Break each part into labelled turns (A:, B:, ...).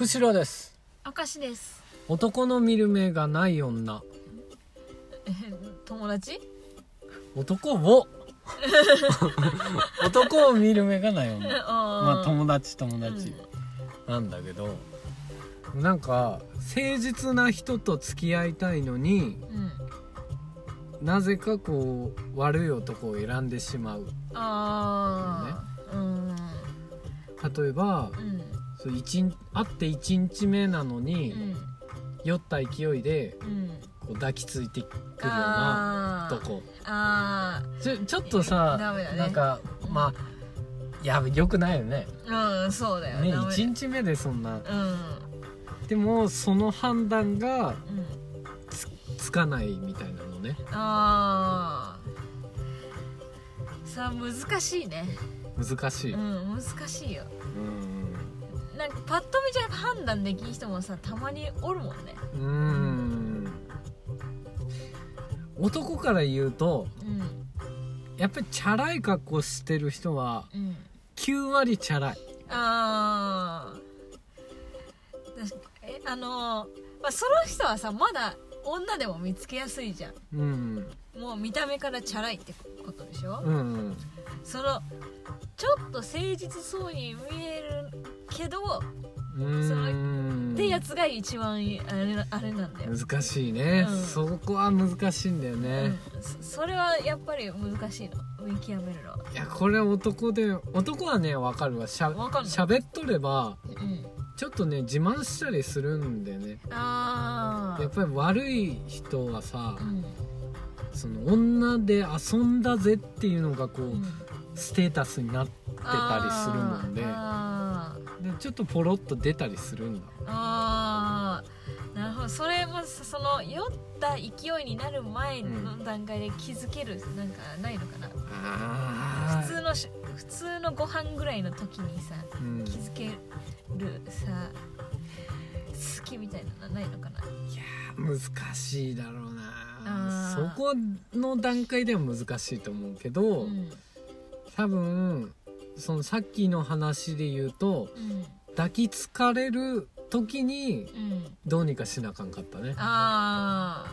A: 釧路です。
B: 明石です。
A: 男の見る目がない女。
B: え 友達？
A: 男を。男を見る目がない女。まあ
B: あ
A: 友達友達。なんだけど。なんか誠実な人と付き合いたいのに
B: うん。
A: なぜかこう悪い男を選んでしまう。
B: ああうん。
A: 例えば
B: うん
A: そう一日会って1日目なのに、
B: うん。
A: 酔った勢いで
B: うん。
A: こう抱きついてくるような
B: あー。
A: 男
B: あ
A: ちょちょっとさ、
B: ね。
A: なんかまあいやよくないよね。
B: ーうんそうだよ。
A: ね
B: ダメだ
A: 1日目でそんな。
B: うん。
A: でもその判断が
B: うん。
A: つかないみたいなのね。
B: ああさあ難しいね。
A: 難しい、
B: うん難しいよ。
A: うん
B: なんかパッと見じゃ判断できん人もさたまにおるもんね。
A: うーん。男から言うと
B: うん
A: やっぱりチャラい格好してる人は
B: うん。
A: 9割チャラい。
B: あー。えあのーまあ、その人はさまだ女でも見つけやすいじゃん。
A: うん。
B: もう見た目からチャラいってことでしょ、
A: うんうん。
B: そのちょっと誠実そうに見えるけどそ
A: ん。
B: ってやつが一番あれなあれなんだよ、
A: 難しいね、
B: うん。
A: そこは難しいんだよね、
B: うん、そそれはやっぱり難しいの。見極めるの
A: いやこれ男で男はね分かるわ。しゃ
B: わかんない
A: 喋っとれば
B: うん。
A: ちょっとね自慢したりするんでね。
B: ああ
A: やっぱり悪い人はさ
B: うん。
A: その女で遊んだぜっていうのがこう、
B: うん。
A: ステータスになってたりするもんででちょっとポロッと出たりするんだ。
B: あーなるほど。それもその酔った勢いになる前の段階で気づけるなんかないのかな、
A: あ
B: 普通のし普通のご飯ぐらいの時にさ
A: うん、い
B: 気づけるさ好きみたいなのないのかな。
A: やー難しいだろうな。そこの段階では難しいと思うけど、
B: うん。
A: 多分そのさっきの話で言うと
B: うん。
A: 抱きつかれる時に
B: うん。
A: どうにかしなあかんかったね。
B: あ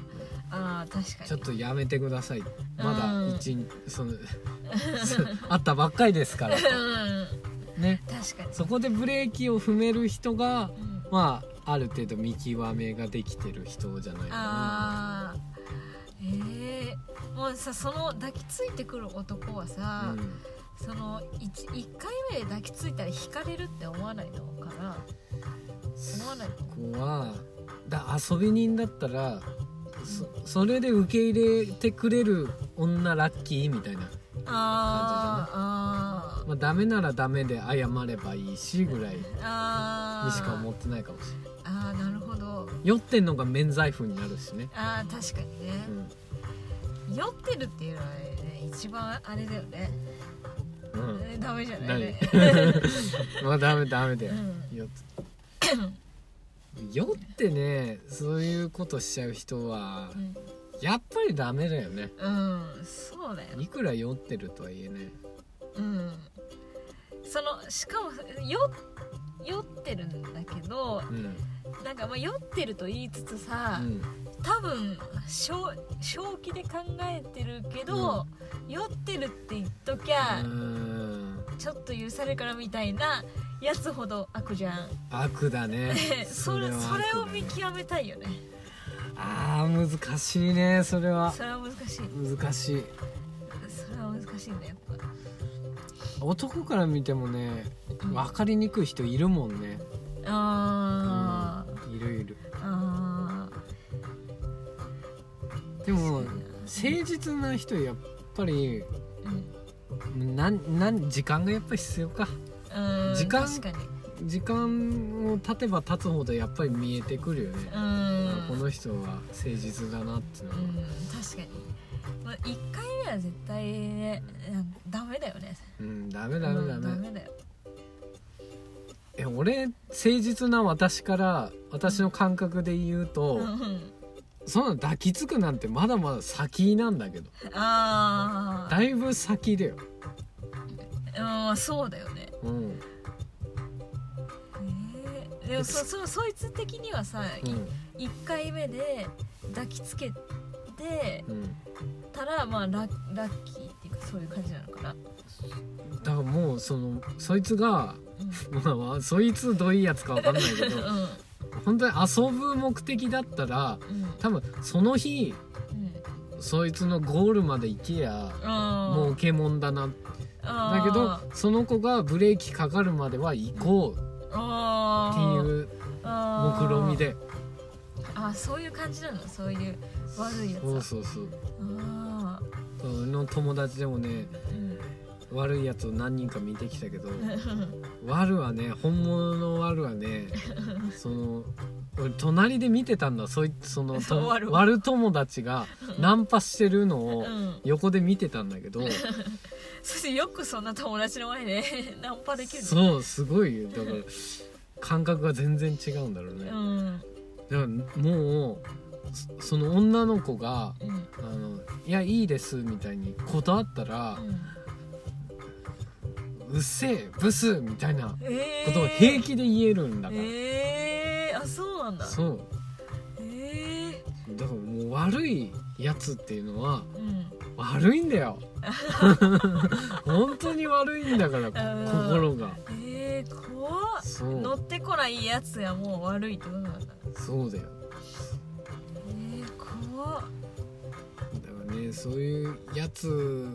B: ー。あー確かに。
A: ちょっとやめてください。まだ
B: うん
A: その 会ったばっかりですから。
B: うん。
A: ね。
B: 確かに。
A: そこでブレーキを踏める人が
B: うん。
A: まあある程度見極めができてる人じゃないかな。
B: あー。ええもうさその抱きついてくる男はさ、その 1, 一回目で抱きついたら惹かれるって思わないのかな？思わないの？
A: はだ遊び人だったらそそれで受け入れてくれる女ラッキーみたいな、
B: あーあー。
A: まあ、ダメならダメで謝ればいいしぐらいにしか思ってないかもしれない。
B: あーなるほど。
A: 酔ってんのが免罪符になるしね、
B: あー確かにね。
A: う、ん。
B: 酔ってるっていうのはね一番あれだよね、
A: うん、
B: えダメじゃないね
A: まあダメダメだよ、
B: うん。
A: 酔っ酔ってねそういうことしちゃう人は
B: うん、
A: やっぱりダメだよね。
B: うん、そうだよ。
A: いくら酔ってるとはいえね
B: うん。そのしかも酔酔ってるんだけど
A: うん。
B: なんかまあ酔ってると言いつつさ、
A: うん
B: 多分正正気で考えてるけど、酔ってるって言っときゃ、
A: うん。
B: ちょっと許されるからみたいなやつほど悪じゃん。
A: 悪だね。
B: それ
A: は
B: それを見極めたいよね。
A: あー難しいねそれは。
B: それは難しい。
A: 難しい。
B: それは難しいんだやっ
A: 男から見てもね分かりにくい人いるもんね。
B: ぱあー、
A: いるいるでも誠実な人やっぱり
B: ーうん。
A: なんなん時間がやっぱり必要か。
B: うん
A: 時間
B: 確かに。
A: 時間を経てば経つほどやっぱり見えてくるよね、
B: うん。
A: あこの人は誠実だなっていうのは、
B: うん確かに、まあ、1回目は絶対ねうんダメだよね。
A: うんダメダメダ
B: うんダ
A: メ
B: メだよ。
A: え俺誠実な私から私の感覚で言うと、
B: うん
A: そんな抱きつくなんてまだまだ先なんだけど。
B: あ
A: だいぶ先だよ。
B: あうんそうだよね。
A: うん。
B: えでもそそそいつ的にはさ、
A: うん。
B: 1回目で抱きつけて
A: うん。
B: たらまあララッキーっていうかそういう感じなのかな、
A: だからもうそのそいつが
B: うん。
A: まあまあそいつどういうやつかわかんないけど
B: うん
A: 本当に遊ぶ目的だったら
B: うん。
A: 多分その日
B: うん。
A: そいつのゴールまで行けや
B: あ
A: もう受けもんだなだけどその子がブレーキかかるまでは行こう。っていう目論見で。
B: あそういう感じなの？そういう悪いやつ
A: そう
B: は
A: そう。そうの友達でもね
B: ーうん
A: 悪いやつを何人か見てきたけど 悪はね本物の悪はねその俺隣で見てたんだそいその と
B: 悪
A: 悪友達がナンパしてるのを
B: うん。
A: 横で見てたんだけど
B: そしてよくそんな友達の前でナンパできるね。
A: そうすごいよ。だから感覚が全然違うんだろうね。
B: うん。
A: だからもうそその女の子が
B: うん「
A: あのいやいいです」みたいに断ったら「うっせえブス」みたいな
B: え
A: ことを平気で言えるんだから、
B: えー、あそうなんだ。
A: そう。
B: え
A: だからもう悪いやつっていうのは
B: ー、うん。
A: 悪いんだよ。本当に悪いんだから心が。
B: えー、怖っ。乗ってこないやつがもう悪いってことなんだ。
A: そうだよ。
B: えー、怖っ。
A: だからねそういうやつ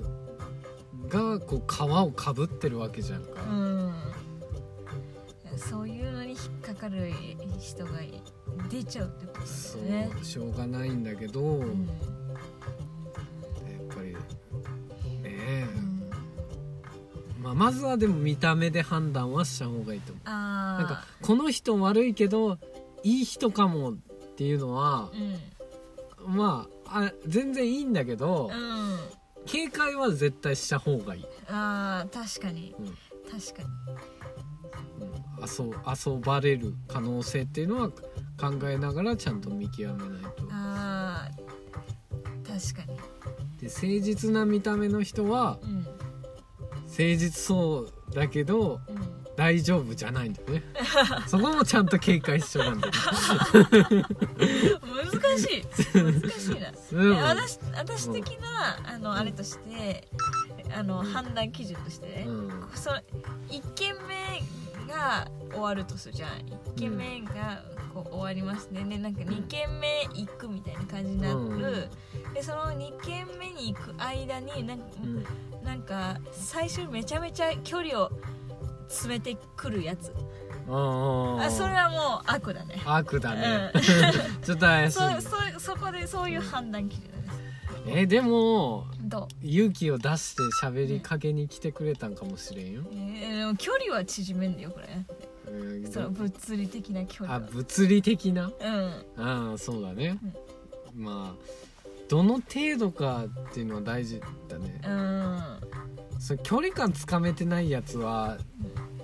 A: がこう皮をかぶってるわけじゃんか、
B: うん。そういうのに引っかかる人が出ちゃうってこと
A: そ
B: だよね。
A: うしょうがないんだけど、やっ
B: うん
A: ぱりねえ、
B: うん。
A: まあ、まずはでも見た目で判断はした方がいいと思う。
B: あ
A: なんかこの人悪いけどいい人かもっていうのは
B: ーうん。
A: まああ全然いいんだけど、
B: うん
A: 警戒は絶対した方がいい、
B: あー確かに。
A: うん。
B: 確かに。
A: 遊遊ばれる可能性っていうのは考えながらちゃんと見極めないと。
B: あー確かに。
A: で誠実な見た目の人は
B: うん。
A: 誠実そうだけど
B: うん。
A: 大丈夫じゃないんだよね。そこもちゃんと警戒しとかんだよ
B: 難しい。難しいな。私私的なあのあれとしてあの判断基準としてね、
A: うん。
B: その1軒目が終わるとするじゃん。1軒目がこう終わりますね。でなんか2軒目行くみたいな感じになる、
A: うん。
B: でその2軒目に行く間になん
A: うん。
B: なんか最初めちゃめちゃ距離を詰めてくるやつ
A: あ
B: あそれはもう悪だね。
A: 悪だね、
B: う
A: ちょっと怪しい。
B: そそそこでそういう判断基準です
A: えでも勇気を出して喋りかけに来てくれたんかもしれんよ、
B: えーでも距離は縮めんだよこれ。
A: うん。
B: その物理的な距離
A: あ
B: は
A: 物理的な？
B: うん。
A: ああそうだね、まあどの程度かっていうのは大事だね。
B: うん。
A: その距離感つかめてないやつは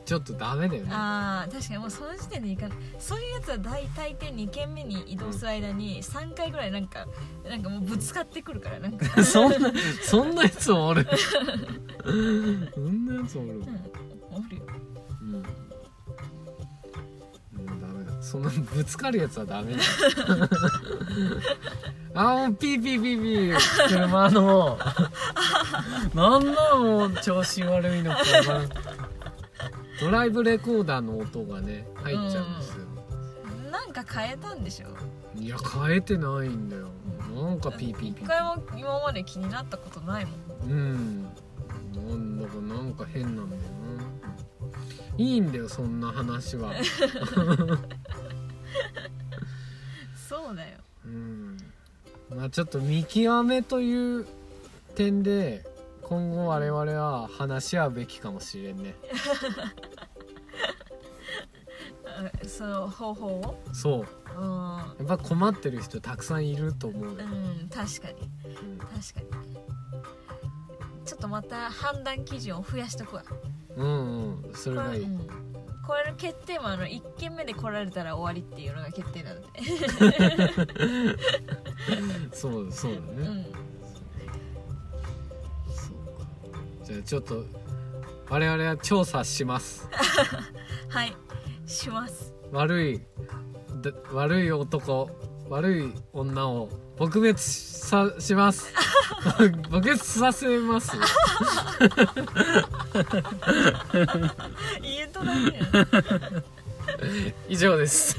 A: ちょっとダメだよね。
B: あー確かにもうその時点でいかない。そういうやつは大体で2軒目に移動する間に3回ぐらいなんかなんかもうぶつかってくるからなんか。
A: そんなそんなやつおる。そんなやつおる。
B: うんおるよ。
A: うん、うん、ダメだ。そんなぶつかるやつはダメだ。あもうピーピーピーピー車の。なんだもう調子悪いのか分からんドライブレコーダーの音がね入っちゃうんですよ、
B: なんか変えたんでしょ？
A: いや変えてないんだよ。なんかピーピー
B: 一
A: ピー。
B: 回も今まで気になったことないもん。
A: うん。なんだかなんか変なんだよな。いいんだよそんな話は。
B: そうだよ。
A: うん。まあちょっと見極めという点で今後我々は話し合うべきかもしれんね。
B: あその方法を？
A: そう。
B: うん。
A: やっぱ困ってる人たくさんいると思うよ、
B: うん確かに。
A: うん。
B: 確かに。ちょっとまた判断基準を増やしとくわ。
A: うんうんそれがいい、
B: うん。これの決定もあの1軒目で来られたら終わりっていうのが決定なので。
A: そうそうだね、
B: うん
A: じゃあちょっと我々は調査します。
B: はいします。
A: 悪いだ悪い男悪い女を撲滅さします。撲滅させます。
B: 言えとだね
A: 以上です